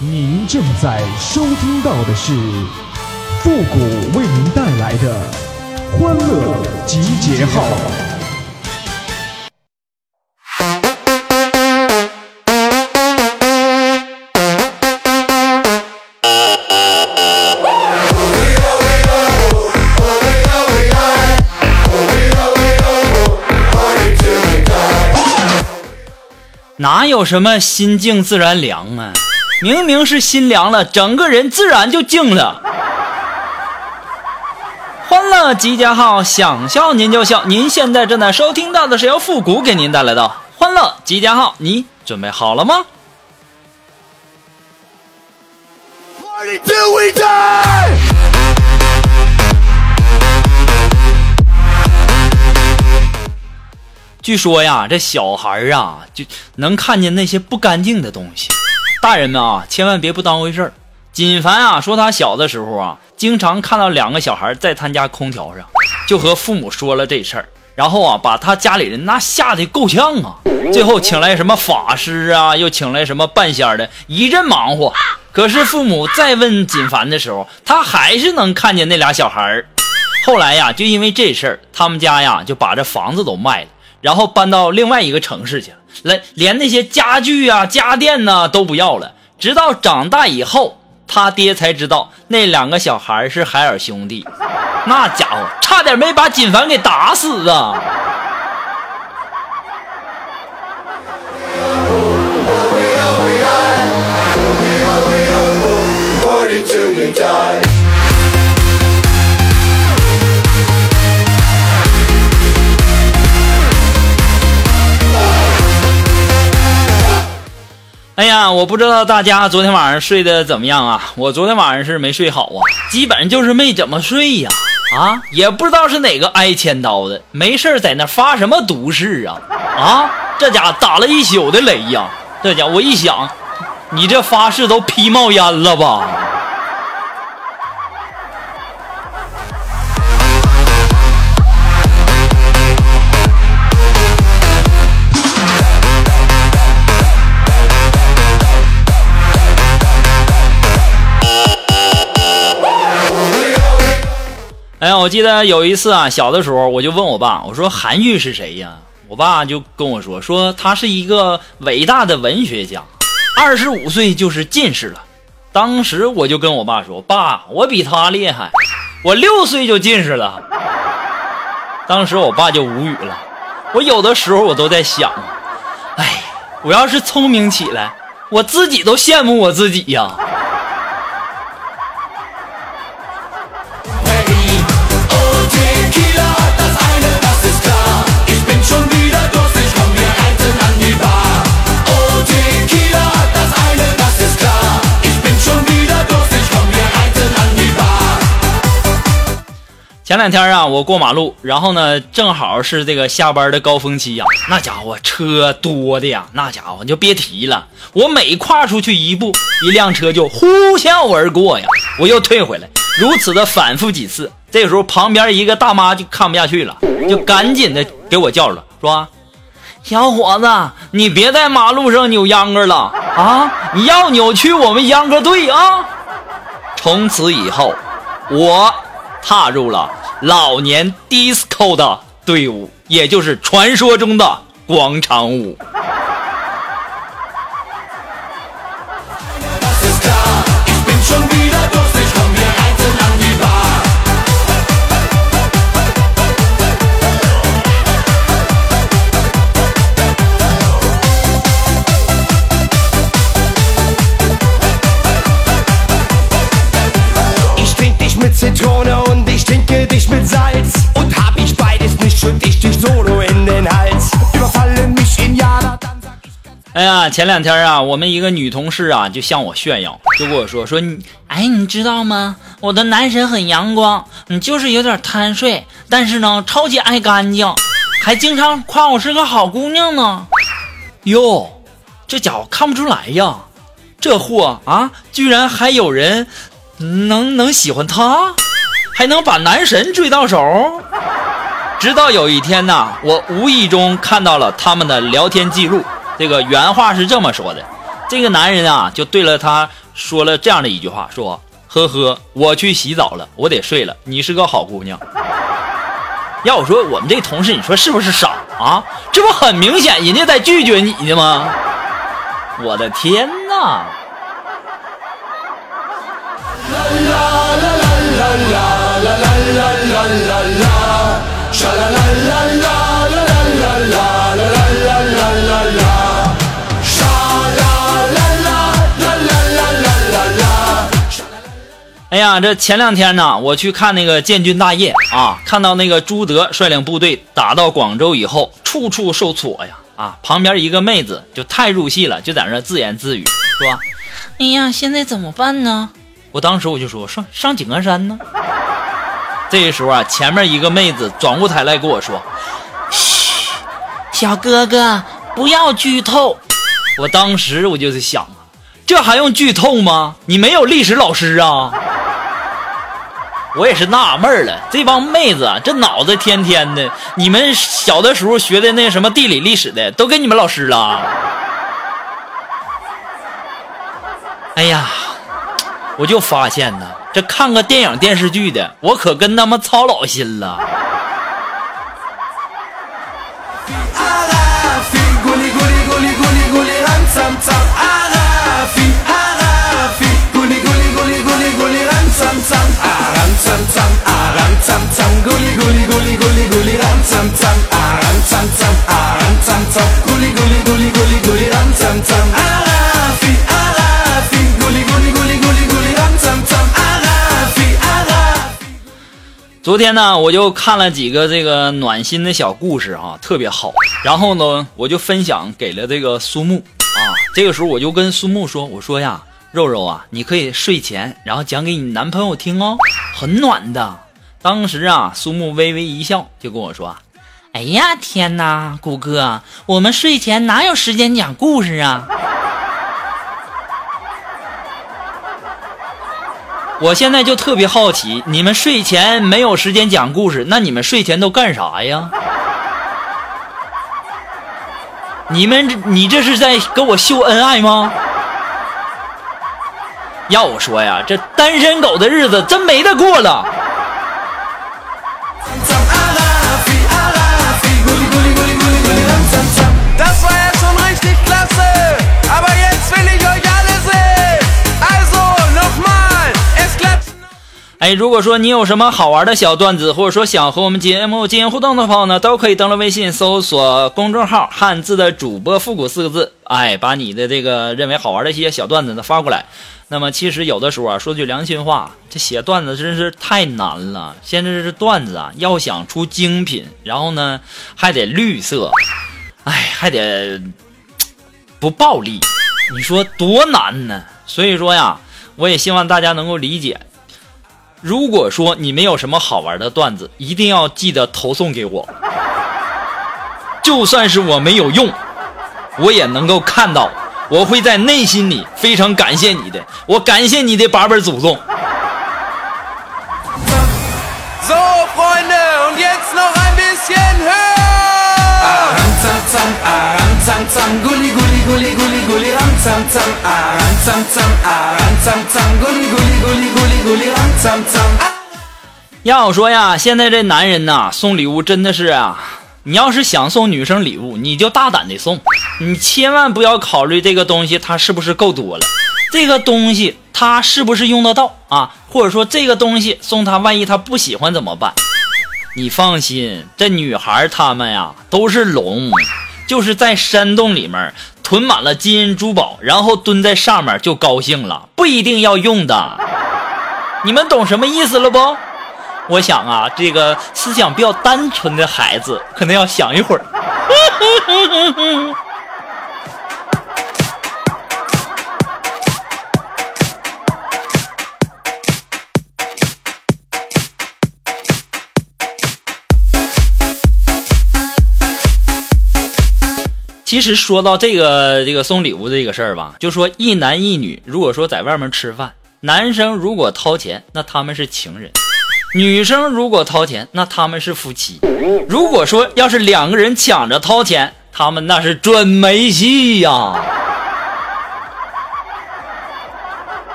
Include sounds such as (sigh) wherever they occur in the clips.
您正在收听到的是复古为您带来的欢乐集结号。哪有什么心静自然凉啊？明明是心凉了，整个人自然就静了。欢乐集结号，想笑您就笑。您现在正在收听到的是由复古给您带来的欢乐集结号，你准备好了吗？据说呀，这小孩啊就能看见那些不干净的东西。大人们啊，千万别不当回事儿。锦凡啊说，他小的时候啊，经常看到两个小孩在他家空调上，就和父母说了这事儿，然后啊，把他家里人那吓得够呛啊。最后请来什么法师啊，又请来什么半仙的，一阵忙活。可是父母再问锦凡的时候，他还是能看见那俩小孩后来呀，就因为这事儿，他们家呀就把这房子都卖了。然后搬到另外一个城市去，来来连那些家具啊、家电呢都不要了。直到长大以后，他爹才知道那两个小孩是海尔兄弟。那家伙差点没把锦凡给打死啊！哎呀，我不知道大家昨天晚上睡得怎么样啊？我昨天晚上是没睡好啊，基本就是没怎么睡呀。啊，也不知道是哪个挨千刀的，没事在那发什么毒誓啊？啊，这家伙打了一宿的雷呀！这家伙我一想，你这发誓都劈冒烟了吧？哎呀，我记得有一次啊，小的时候我就问我爸，我说韩愈是谁呀？我爸就跟我说，说他是一个伟大的文学家，二十五岁就是进士了。当时我就跟我爸说，爸，我比他厉害，我六岁就进士了。当时我爸就无语了。我有的时候我都在想，哎，我要是聪明起来，我自己都羡慕我自己呀。两天啊，我过马路，然后呢，正好是这个下班的高峰期呀，那家伙车多的呀，那家伙你就别提了。我每跨出去一步，一辆车就呼啸而过呀，我又退回来，如此的反复几次。这时候旁边一个大妈就看不下去了，就赶紧的给我叫了，说：“小伙子，你别在马路上扭秧歌了啊！你要扭去我们秧歌队啊！”从此以后，我。踏入了老年 disco 的队伍，也就是传说中的广场舞。哎呀，前两天啊，我们一个女同事啊，就向我炫耀，就跟我说说你，哎，你知道吗？我的男神很阳光，你就是有点贪睡，但是呢，超级爱干净，还经常夸我是个好姑娘呢。哟，这家伙看不出来呀，这货啊，居然还有人能能喜欢他，还能把男神追到手。直到有一天呢，我无意中看到了他们的聊天记录。这个原话是这么说的：这个男人啊，就对了他说了这样的一句话，说：“呵呵，我去洗澡了，我得睡了。你是个好姑娘。”要我说，我们这同事，你说是不是傻啊？这不很明显，人家在拒绝你呢吗？我的天哪！哎呀，这前两天呢，我去看那个建军大业啊，看到那个朱德率领部队打到广州以后，处处受挫呀啊！旁边一个妹子就太入戏了，就在那自言自语说：“哎呀，现在怎么办呢？”我当时我就说：“上上井冈山呢。(laughs) ”这个时候啊，前面一个妹子转过台来跟我说：“嘘，小哥哥，不要剧透。”我当时我就在想啊，这还用剧透吗？你没有历史老师啊？我也是纳闷了，这帮妹子这脑子天天的，你们小的时候学的那什么地理历史的，都给你们老师了。哎呀，我就发现呢，这看个电影电视剧的，我可跟他们操老心了。昨天呢，我就看了几个这个暖心的小故事啊，特别好。然后呢，我就分享给了这个苏木啊。这个时候我就跟苏木说：“我说呀，肉肉啊，你可以睡前然后讲给你男朋友听哦，很暖的。”当时啊，苏木微微一笑，就跟我说：“哎呀，天哪，谷哥，我们睡前哪有时间讲故事啊？” (laughs) 我现在就特别好奇，你们睡前没有时间讲故事，那你们睡前都干啥呀？你们你这是在跟我秀恩爱吗？要我说呀，这单身狗的日子真没得过了。如果说你有什么好玩的小段子，或者说想和我们节目进行互动的朋友呢，都可以登录微信搜索公众号“汉字的主播复古”四个字，哎，把你的这个认为好玩的一些小段子呢发过来。那么其实有的时候啊，说句良心话，这写段子真是太难了。现在这段子啊，要想出精品，然后呢还得绿色，哎，还得不暴力，你说多难呢？所以说呀，我也希望大家能够理解。如果说你们有什么好玩的段子，一定要记得投送给我。(laughs) 就算是我没有用，我也能够看到，我会在内心里非常感谢你的。我感谢你的八辈祖宗。(laughs) 要说呀，现在这男人呐，送礼物真的是啊，你要是想送女生礼物，你就大胆的送，你千万不要考虑这个东西它是不是够多了，这个东西它是不是用得到啊，或者说这个东西送她，万一她不喜欢怎么办？你放心，这女孩她们呀都是龙，就是在山洞里面囤满了金银珠宝，然后蹲在上面就高兴了，不一定要用的。(laughs) 你们懂什么意思了不？我想啊，这个思想比较单纯的孩子可能要想一会儿。(laughs) 其实说到这个这个送礼物这个事儿吧，就说一男一女，如果说在外面吃饭，男生如果掏钱，那他们是情人；女生如果掏钱，那他们是夫妻。如果说要是两个人抢着掏钱，他们那是准没戏呀。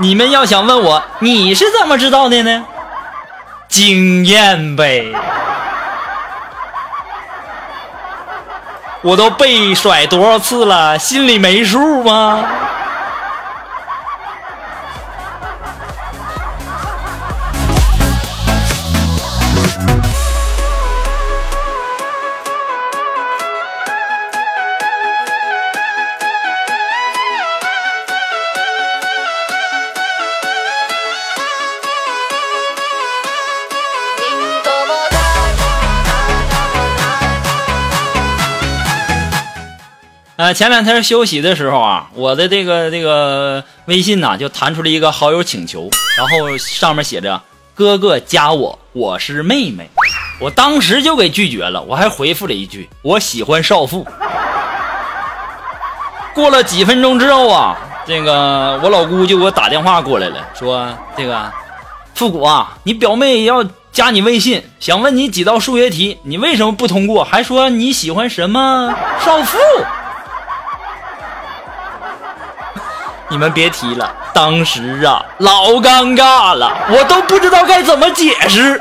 你们要想问我你是怎么知道的呢？经验呗。我都被甩多少次了，心里没数吗？呃，前两天休息的时候啊，我的这个这个微信呐就弹出了一个好友请求，然后上面写着“哥哥加我，我是妹妹”，我当时就给拒绝了，我还回复了一句“我喜欢少妇”。过了几分钟之后啊，这个我老姑就给我打电话过来了，说：“这个复古啊，你表妹要加你微信，想问你几道数学题，你为什么不通过？还说你喜欢什么少妇？”你们别提了，当时啊，老尴尬了，我都不知道该怎么解释。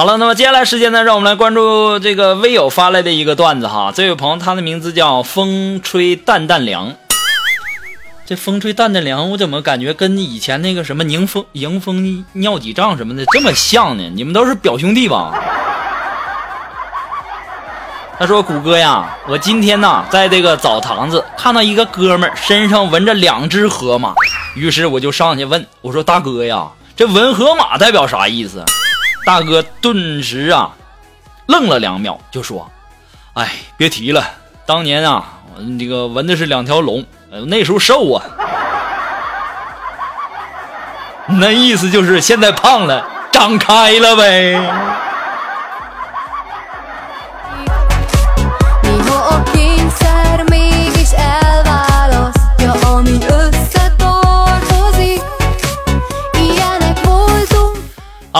好了，那么接下来时间呢，让我们来关注这个微友发来的一个段子哈。这位朋友，他的名字叫风吹淡淡凉。这风吹淡淡凉，我怎么感觉跟以前那个什么迎风迎风尿几丈什么的这么像呢？你们都是表兄弟吧？他说：“谷歌呀，我今天呢，在这个澡堂子看到一个哥们身上纹着两只河马，于是我就上去问我说：‘大哥呀，这纹河马代表啥意思？’”大哥顿时啊，愣了两秒，就说：“哎，别提了，当年啊，这个纹的是两条龙，那时候瘦啊，(laughs) 那意思就是现在胖了，长开了呗。”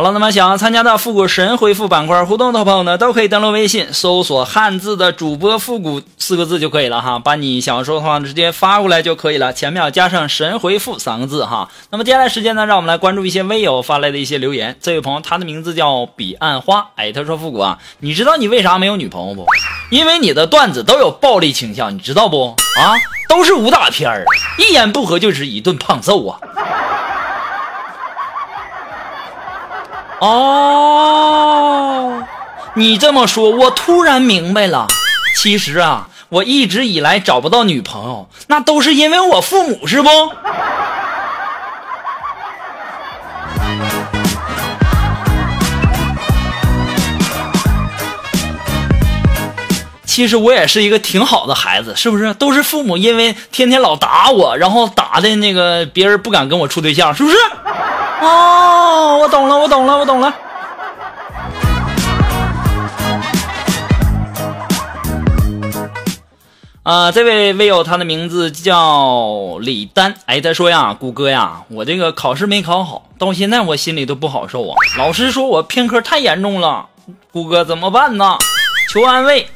好了，那么想要参加到复古神回复板块互动的朋友呢，都可以登录微信搜索汉字的主播复古四个字就可以了哈，把你想要说的话直接发过来就可以了，前面要加上神回复三个字哈。那么接下来时间呢，让我们来关注一些微友发来的一些留言。这位朋友他的名字叫彼岸花，哎，他说复古啊，你知道你为啥没有女朋友不？因为你的段子都有暴力倾向，你知道不？啊，都是武打片儿，一言不合就是一顿胖揍啊。哦，你这么说，我突然明白了。其实啊，我一直以来找不到女朋友，那都是因为我父母，是不？其实我也是一个挺好的孩子，是不是？都是父母因为天天老打我，然后打的那个别人不敢跟我处对象，是不是？哦，我懂了，我懂了，我懂了。啊，这位微友，他的名字叫李丹。哎，他说呀，谷歌呀，我这个考试没考好，到现在我心里都不好受啊。老师说我偏科太严重了，谷歌怎么办呢？求安慰。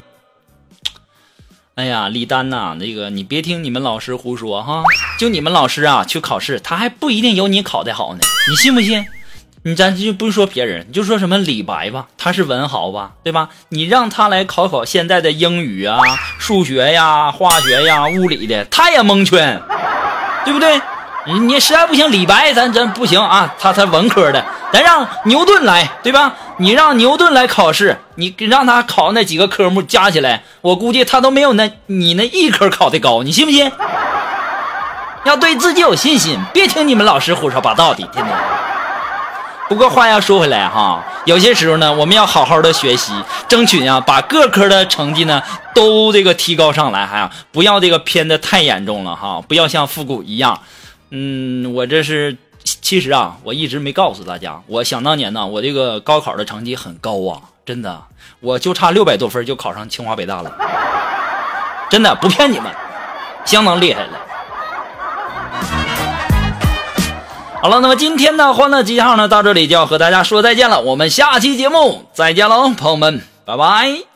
哎呀，李丹呐，那个你别听你们老师胡说哈，就你们老师啊去考试，他还不一定有你考的好呢，你信不信？你咱就不说别人，就说什么李白吧，他是文豪吧，对吧？你让他来考考现在的英语啊、数学呀、化学呀、物理的，他也蒙圈，对不对？你你实在不行，李白咱咱不行啊，他他文科的，咱让牛顿来，对吧？你让牛顿来考试，你让他考那几个科目加起来，我估计他都没有那你那一科考的高，你信不信？(laughs) 要对自己有信心，别听你们老师胡说八道的，天天。不过话要说回来哈，有些时候呢，我们要好好的学习，争取啊，把各科的成绩呢都这个提高上来，哈，不要这个偏的太严重了哈，不要像复古一样。嗯，我这是。其实啊，我一直没告诉大家，我想当年呢，我这个高考的成绩很高啊，真的，我就差六百多分就考上清华北大了，(laughs) 真的不骗你们，相当厉害了。好了，那么今天的欢乐集结号呢，到这里就要和大家说再见了，我们下期节目再见喽，朋友们，拜拜。